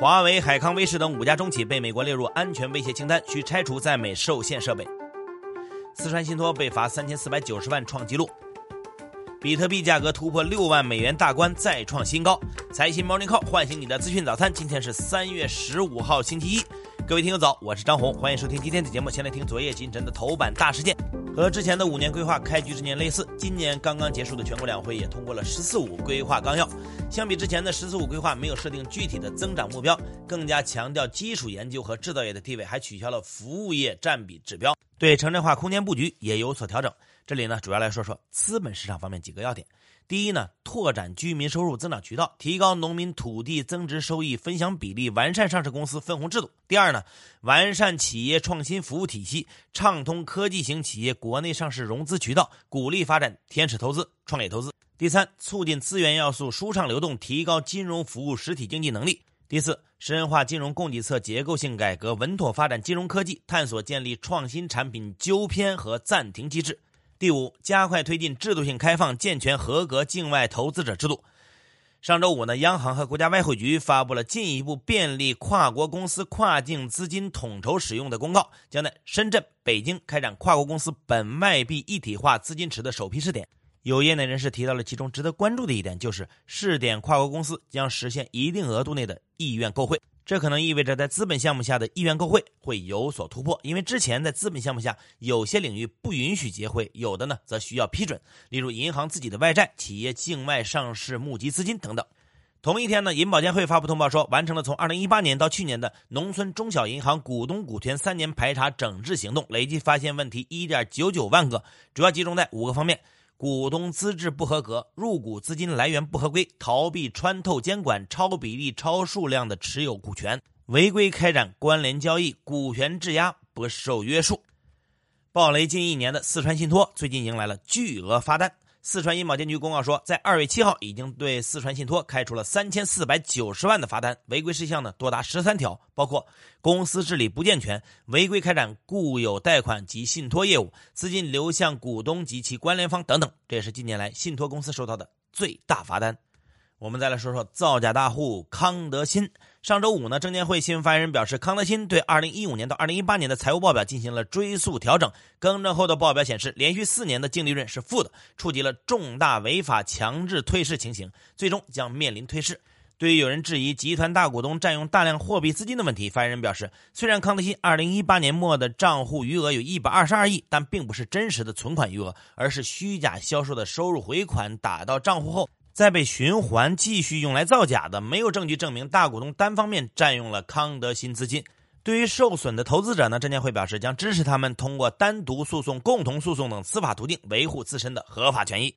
华为、海康威视等五家中企被美国列入安全威胁清单，需拆除在美受限设备。四川信托被罚三千四百九十万，创纪录。比特币价格突破六万美元大关，再创新高。财新 Morning Call 唤醒你的资讯早餐，今天是三月十五号，星期一。各位听友早，我是张红，欢迎收听今天的节目。先来听昨夜今晨的头版大事件。和之前的五年规划开局之年类似，今年刚刚结束的全国两会也通过了“十四五”规划纲要。相比之前的“十四五”规划，没有设定具体的增长目标，更加强调基础研究和制造业的地位，还取消了服务业占比指标，对城镇化空间布局也有所调整。这里呢，主要来说说资本市场方面几个要点。第一呢，拓展居民收入增长渠道，提高农民土地增值收益分享比例，完善上市公司分红制度。第二呢，完善企业创新服务体系，畅通科技型企业国内上市融资渠道，鼓励发展天使投资、创业投资。第三，促进资源要素舒畅流动，提高金融服务实体经济能力。第四，深化金融供给侧结构性改革，稳妥发展金融科技，探索建立创新产品纠偏和暂停机制。第五，加快推进制度性开放，健全合格境外投资者制度。上周五呢，央行和国家外汇局发布了进一步便利跨国公司跨境资金统筹使用的公告，将在深圳、北京开展跨国公司本外币一体化资金池的首批试点。有业内人士提到了其中值得关注的一点，就是试点跨国公司将实现一定额度内的意愿购汇。这可能意味着在资本项目下的意愿购汇会有所突破，因为之前在资本项目下有些领域不允许结汇，有的呢则需要批准，例如银行自己的外债、企业境外上市募集资金等等。同一天呢，银保监会发布通报说，完成了从2018年到去年的农村中小银行股东股权三年排查整治行动，累计发现问题1.99万个，主要集中在五个方面。股东资质不合格，入股资金来源不合规，逃避穿透监管，超比例、超数量的持有股权，违规开展关联交易，股权质押不受约束。暴雷近一年的四川信托最近迎来了巨额发单。四川银保监局公告说，在二月七号已经对四川信托开出了三千四百九十万的罚单，违规事项呢多达十三条，包括公司治理不健全、违规开展固有贷款及信托业务、资金流向股东及其关联方等等。这也是近年来信托公司收到的最大罚单。我们再来说说造假大户康德新。上周五呢，证监会新闻发言人表示，康德新对2015年到2018年的财务报表进行了追溯调整，更正后的报表显示，连续四年的净利润是负的，触及了重大违法强制退市情形，最终将面临退市。对于有人质疑集团大股东占用大量货币资金的问题，发言人表示，虽然康德新2018年末的账户余额有一百二十二亿，但并不是真实的存款余额，而是虚假销售的收入回款打到账户后。再被循环继续用来造假的，没有证据证明大股东单方面占用了康德新资金。对于受损的投资者呢，证监会表示将支持他们通过单独诉讼、共同诉讼等司法途径维护自身的合法权益。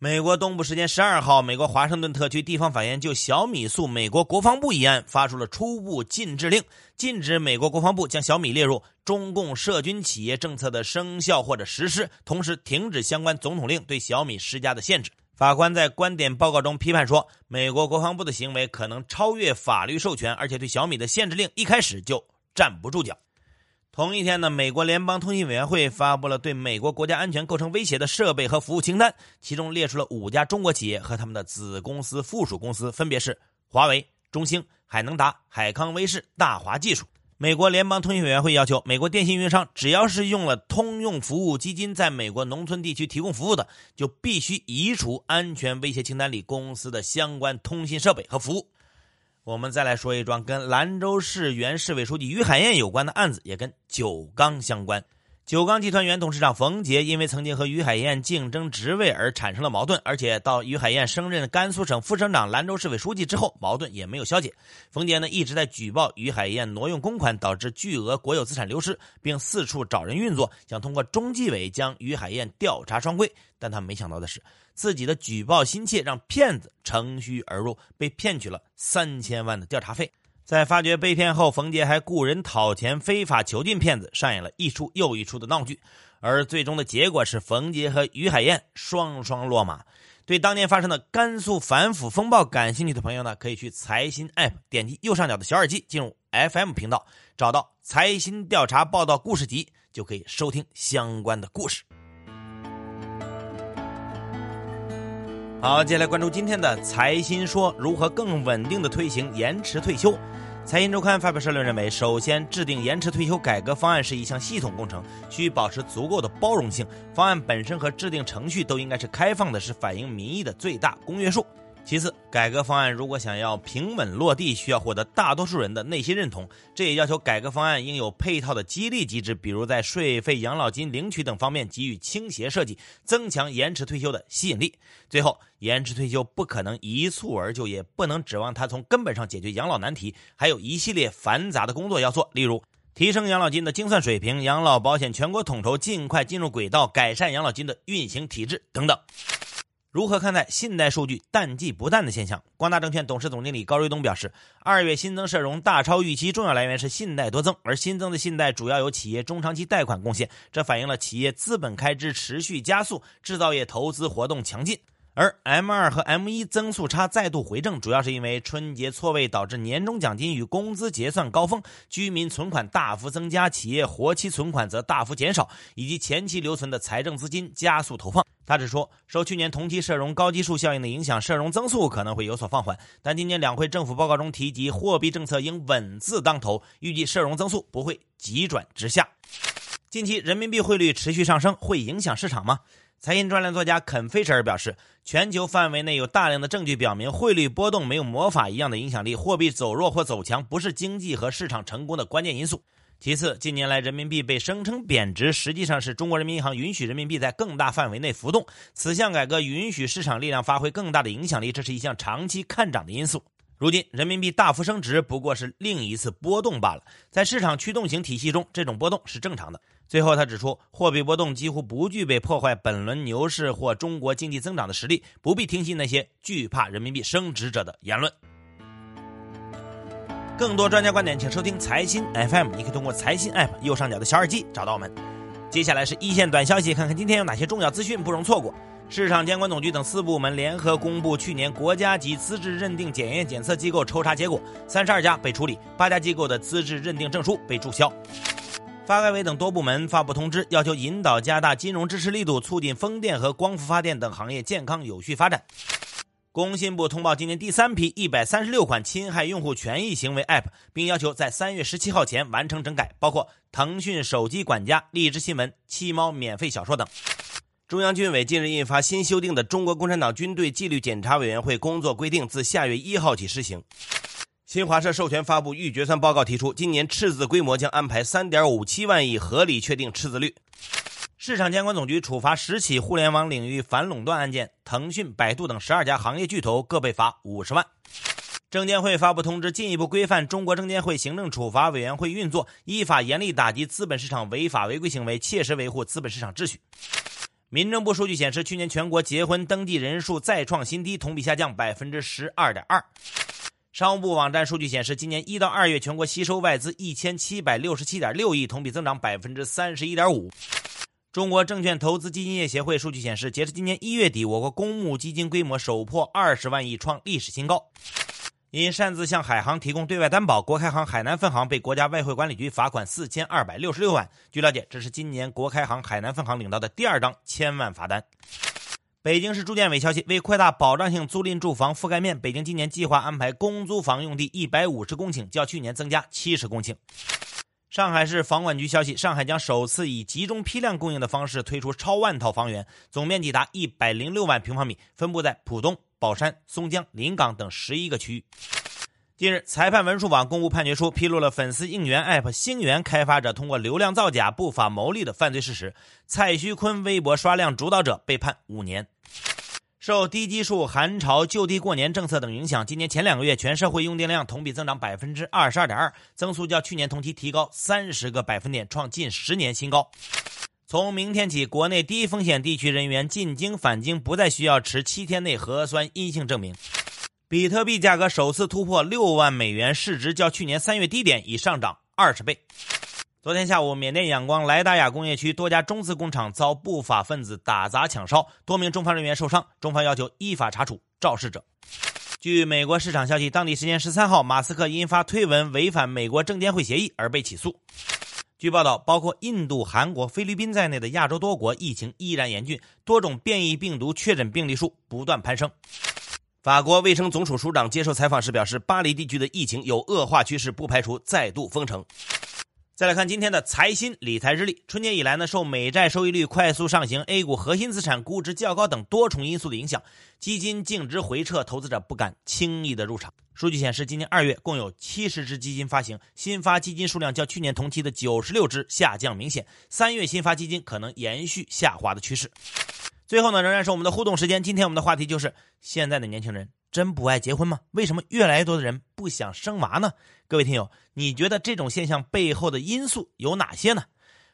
美国东部时间十二号，美国华盛顿特区地方法院就小米诉美国国防部一案发出了初步禁制令，禁止美国国防部将小米列入中共涉军企业政策的生效或者实施，同时停止相关总统令对小米施加的限制。法官在观点报告中批判说，美国国防部的行为可能超越法律授权，而且对小米的限制令一开始就站不住脚。同一天呢，美国联邦通信委员会发布了对美国国家安全构成威胁的设备和服务清单，其中列出了五家中国企业和他们的子公司、附属公司，分别是华为、中兴、海能达、海康威视、大华技术。美国联邦通信委员会要求，美国电信运营商只要是用了通用服务基金在美国农村地区提供服务的，就必须移除安全威胁清单里公司的相关通信设备和服务。我们再来说一桩跟兰州市原市委书记于海燕有关的案子，也跟酒钢相关。九钢集团原董事长冯杰因为曾经和于海燕竞争职位而产生了矛盾，而且到于海燕升任甘肃省副省长、兰州市委书记之后，矛盾也没有消解。冯杰呢一直在举报于海燕挪用公款，导致巨额国有资产流失，并四处找人运作，想通过中纪委将于海燕调查双规。但他没想到的是，自己的举报心切让骗子乘虚而入，被骗取了三千万的调查费。在发觉被骗后，冯杰还雇人讨钱，非法囚禁骗子，上演了一出又一出的闹剧。而最终的结果是，冯杰和于海燕双双落马。对当年发生的甘肃反腐风暴感兴趣的朋友呢，可以去财新 App 点击右上角的小耳机，进入 FM 频道，找到财新调查报道故事集，就可以收听相关的故事。好，接下来关注今天的财新说，如何更稳定的推行延迟退休。财经周刊发表社论认为，首先制定延迟退休改革方案是一项系统工程，需保持足够的包容性。方案本身和制定程序都应该是开放的，是反映民意的最大公约数。其次，改革方案如果想要平稳落地，需要获得大多数人的内心认同。这也要求改革方案应有配套的激励机制，比如在税费、养老金领取等方面给予倾斜设计，增强延迟退休的吸引力。最后，延迟退休不可能一蹴而就，也不能指望它从根本上解决养老难题，还有一系列繁杂的工作要做，例如提升养老金的精算水平、养老保险全国统筹尽快进入轨道、改善养老金的运行体制等等。如何看待信贷数据淡季不淡的现象？光大证券董事总经理高瑞东表示，二月新增社融大超预期，重要来源是信贷多增，而新增的信贷主要由企业中长期贷款贡献，这反映了企业资本开支持续加速，制造业投资活动强劲。而 M 二和 M 一增速差再度回正，主要是因为春节错位导致年终奖金与工资结算高峰，居民存款大幅增加，企业活期存款则大幅减少，以及前期留存的财政资金加速投放。他指出，受去年同期社融高基数效应的影响，社融增速可能会有所放缓，但今年两会政府报告中提及，货币政策应稳字当头，预计社融增速不会急转直下。近期人民币汇率持续上升，会影响市场吗？财经专栏作家肯·菲舍尔表示，全球范围内有大量的证据表明，汇率波动没有魔法一样的影响力，货币走弱或走强不是经济和市场成功的关键因素。其次，近年来人民币被声称贬值，实际上是中国人民银行允许人民币在更大范围内浮动，此项改革允许市场力量发挥更大的影响力，这是一项长期看涨的因素。如今人民币大幅升值，不过是另一次波动罢了，在市场驱动型体系中，这种波动是正常的。最后，他指出，货币波动几乎不具备破坏本轮牛市或中国经济增长的实力，不必听信那些惧怕人民币升值者的言论。更多专家观点，请收听财新 FM。你可以通过财新 App 右上角的小耳机找到我们。接下来是一线短消息，看看今天有哪些重要资讯不容错过。市场监管总局等四部门联合公布去年国家级资质认定检验检测机构抽查结果，三十二家被处理，八家机构的资质认定证书被注销。发改委等多部门发布通知，要求引导加大金融支持力度，促进风电和光伏发电等行业健康有序发展。工信部通报今年第三批一百三十六款侵害用户权益行为 App，并要求在三月十七号前完成整改，包括腾讯手机管家、荔枝新闻、七猫免费小说等。中央军委近日印发新修订的《中国共产党军队纪律检查委员会工作规定》，自下月一号起施行。新华社授权发布预决算报告，提出今年赤字规模将安排三点五七万亿，合理确定赤字率。市场监管总局处罚十起互联网领域反垄断案件，腾讯、百度等十二家行业巨头各被罚五十万。证监会发布通知，进一步规范中国证监会行政处罚委员会运作，依法严厉打击资本市场违法违规行为，切实维护资本市场秩序。民政部数据显示，去年全国结婚登记人数再创新低，同比下降百分之十二点二。商务部网站数据显示，今年一到二月，全国吸收外资一千七百六十七点六亿，同比增长百分之三十一点五。中国证券投资基金业协会数据显示，截至今年一月底，我国公募基金规模首破二十万亿，创历史新高。因擅自向海航提供对外担保，国开行海南分行被国家外汇管理局罚款四千二百六十六万。据了解，这是今年国开行海南分行领到的第二张千万罚单。北京市住建委消息，为扩大保障性租赁住房覆盖面，北京今年计划安排公租房用地一百五十公顷，较去年增加七十公顷。上海市房管局消息，上海将首次以集中批量供应的方式推出超万套房源，总面积达一百零六万平方米，分布在浦东、宝山、松江、临港等十一个区域。近日，裁判文书网公布判决书，披露了粉丝应援 App“ 星源”开发者通过流量造假不法牟利的犯罪事实。蔡徐坤微博刷量主导者被判五年。受低基数、寒潮、就地过年政策等影响，今年前两个月全社会用电量同比增长百分之二十二点二，增速较去年同期提高三十个百分点，创近十年新高。从明天起，国内低风险地区人员进京返京不再需要持七天内核酸阴性证明。比特币价格首次突破六万美元，市值较去年三月低点已上涨二十倍。昨天下午，缅甸仰光莱达亚工业区多家中资工厂遭不法分子打砸抢烧，多名中方人员受伤，中方要求依法查处肇事者。据美国市场消息，当地时间十三号，马斯克因发推文违反美国证监会协议而被起诉。据报道，包括印度、韩国、菲律宾在内的亚洲多国疫情依然严峻，多种变异病毒确诊病例数不断攀升。法国卫生总署署长接受采访时表示，巴黎地区的疫情有恶化趋势，不排除再度封城。再来看今天的财新理财日历。春节以来呢，受美债收益率快速上行、A 股核心资产估值较高等多重因素的影响，基金净值回撤，投资者不敢轻易的入场。数据显示，今年二月共有七十只基金发行，新发基金数量较去年同期的九十六只下降明显。三月新发基金可能延续下滑的趋势。最后呢，仍然是我们的互动时间。今天我们的话题就是：现在的年轻人真不爱结婚吗？为什么越来越多的人不想生娃呢？各位听友，你觉得这种现象背后的因素有哪些呢？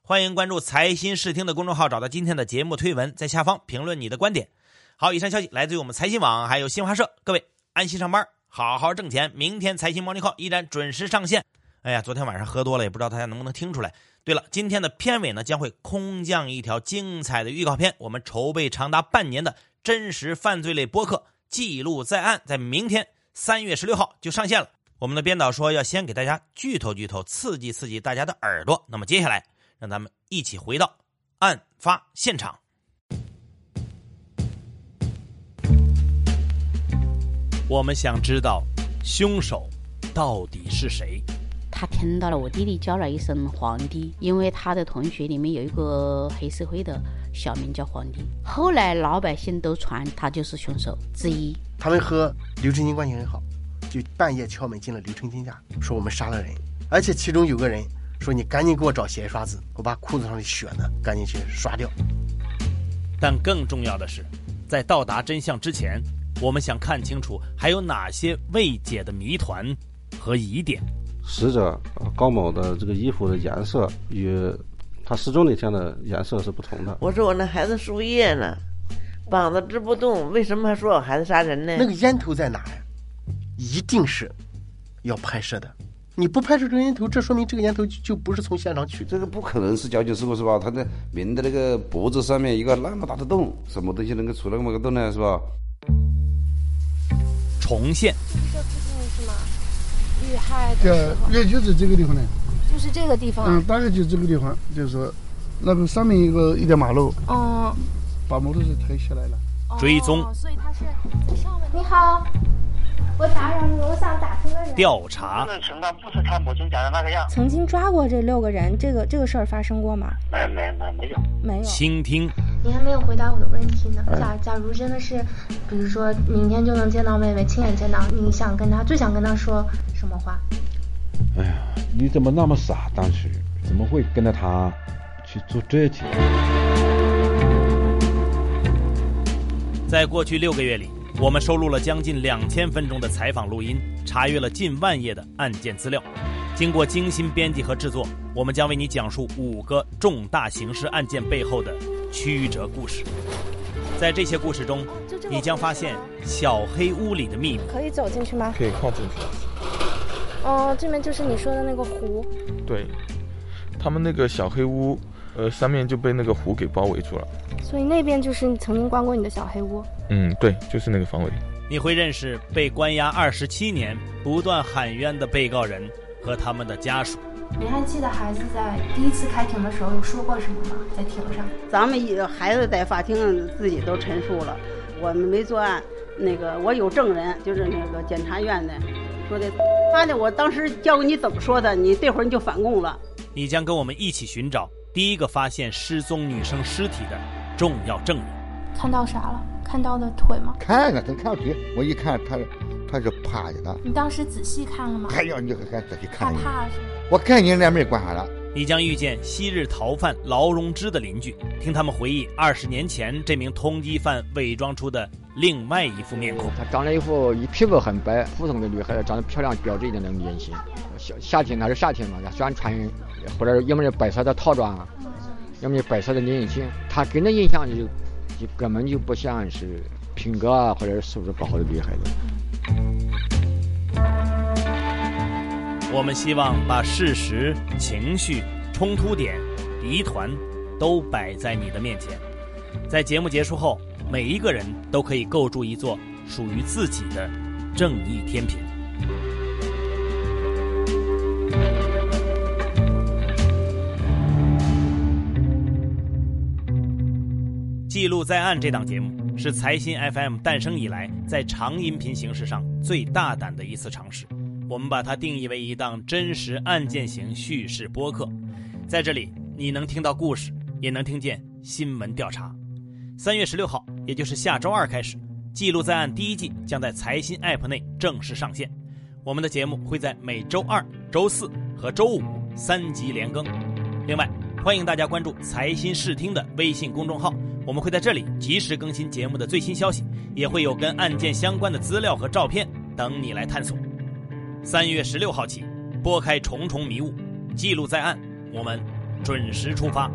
欢迎关注财新视听的公众号，找到今天的节目推文，在下方评论你的观点。好，以上消息来自于我们财新网，还有新华社。各位安心上班，好好挣钱。明天财新 Morning Call 依然准时上线。哎呀，昨天晚上喝多了，也不知道大家能不能听出来。对了，今天的片尾呢将会空降一条精彩的预告片，我们筹备长达半年的真实犯罪类播客《记录在案》，在明天三月十六号就上线了。我们的编导说要先给大家剧透剧透，刺激刺激大家的耳朵。那么接下来，让咱们一起回到案发现场。我们想知道凶手到底是谁？他听到了我弟弟叫了一声“皇帝”，因为他的同学里面有一个黑社会的小名叫皇帝。后来老百姓都传他就是凶手之一。他们和刘成金关系很好。就半夜敲门进了刘成金家，说我们杀了人，而且其中有个人说你赶紧给我找鞋刷子，我把裤子上的血呢赶紧去刷掉。但更重要的是，在到达真相之前，我们想看清楚还有哪些未解的谜团和疑点。死者高某的这个衣服的颜色与他失踪那天的颜色是不同的。我说我那孩子输液呢，膀子直不动，为什么还说我孩子杀人呢？那个烟头在哪呀？一定是要拍摄的，你不拍摄这个烟头，这说明这个烟头就不是从现场取。这个不可能是交警事故是吧？他的明的那个脖子上面一个那么大的洞，什么东西能够出那么个洞呢？是吧？重现。这附近是吗？遇害的对，也就是这个地方呢。就是这个地方。嗯，大概就这个地方，就是说，那个上面一个一条马路。哦。把摩托车推下来了。追踪。所以他是上面。你好。我打扰你，我想打听个人。调查。这个情况不是他母亲讲的那个样。曾经抓过这六个人，这个这个事儿发生过吗？没没没没有没有。倾听。你还没有回答我的问题呢。假假如真的是，比如说明天就能见到妹妹，亲眼见到，你想跟她最想跟她说什么话？哎呀，你怎么那么傻？当时怎么会跟着他去做这些？在过去六个月里。我们收录了将近两千分钟的采访录音，查阅了近万页的案件资料。经过精心编辑和制作，我们将为你讲述五个重大刑事案件背后的曲折故事。在这些故事中，你将发现小黑屋里的秘密。可以走进去吗？可以靠进去。哦，这边就是你说的那个湖。对，他们那个小黑屋，呃，上面就被那个湖给包围住了。所以那边就是你曾经关过你的小黑屋。嗯，对，就是那个方位。你会认识被关押二十七年、不断喊冤的被告人和他们的家属。你还记得孩子在第一次开庭的时候有说过什么吗？在庭上，咱们一孩子在法庭自己都陈述了，我们没作案。那个我有证人，就是那个检察院的说的。妈的，我当时教给你怎么说的，你这会儿你就反共了。你将跟我们一起寻找第一个发现失踪女生尸体的重要证人。看到啥了？看到的腿吗？看了，他看腿。我一看，他他是趴着的。你当时仔细看了吗？还要你还仔细看？害怕是吗？我看你那门关上了。你将遇见昔日逃犯劳荣枝的邻居，听他们回忆二十年前这名通缉犯伪装出的另外一副面孔。她长了一副一皮肤很白，普通的女孩子长得漂亮、标致一点的脸型。夏夏天那是夏天嘛，他喜欢穿或者要么是白色的套装，要么是白色的连衣裙。她给人的印象就就。根本就不像是品格啊，或者是素质不好的女孩子。我们希望把事实、情绪、冲突点、疑团都摆在你的面前，在节目结束后，每一个人都可以构筑一座属于自己的正义天平。记录在案这档节目是财新 FM 诞生以来在长音频形式上最大胆的一次尝试。我们把它定义为一档真实案件型叙事播客，在这里你能听到故事，也能听见新闻调查。三月十六号，也就是下周二开始，《记录在案》第一季将在财新 App 内正式上线。我们的节目会在每周二、周四和周五三集连更。另外，欢迎大家关注财新视听的微信公众号，我们会在这里及时更新节目的最新消息，也会有跟案件相关的资料和照片等你来探索。三月十六号起，拨开重重迷雾，记录在案，我们准时出发。